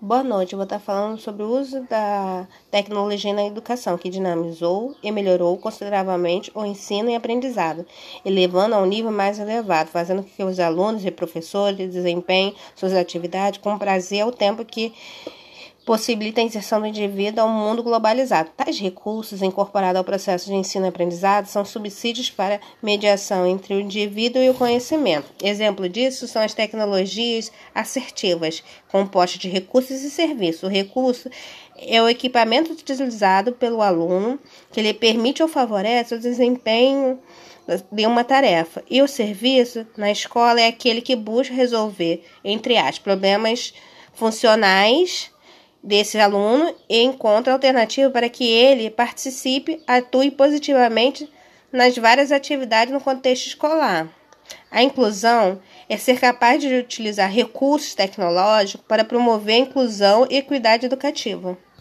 Boa noite, vou estar falando sobre o uso da tecnologia na educação, que dinamizou e melhorou consideravelmente o ensino e aprendizado, elevando a um nível mais elevado, fazendo com que os alunos e professores desempenhem suas atividades com prazer ao tempo que possibilita a inserção do indivíduo ao mundo globalizado. Tais recursos, incorporados ao processo de ensino e aprendizado, são subsídios para mediação entre o indivíduo e o conhecimento. Exemplo disso são as tecnologias assertivas, compostas de recursos e serviços. O recurso é o equipamento utilizado pelo aluno que lhe permite ou favorece o desempenho de uma tarefa. E o serviço na escola é aquele que busca resolver, entre as problemas funcionais desse aluno e encontra alternativa para que ele participe, atue positivamente nas várias atividades no contexto escolar. A inclusão é ser capaz de utilizar recursos tecnológicos para promover a inclusão e equidade educativa.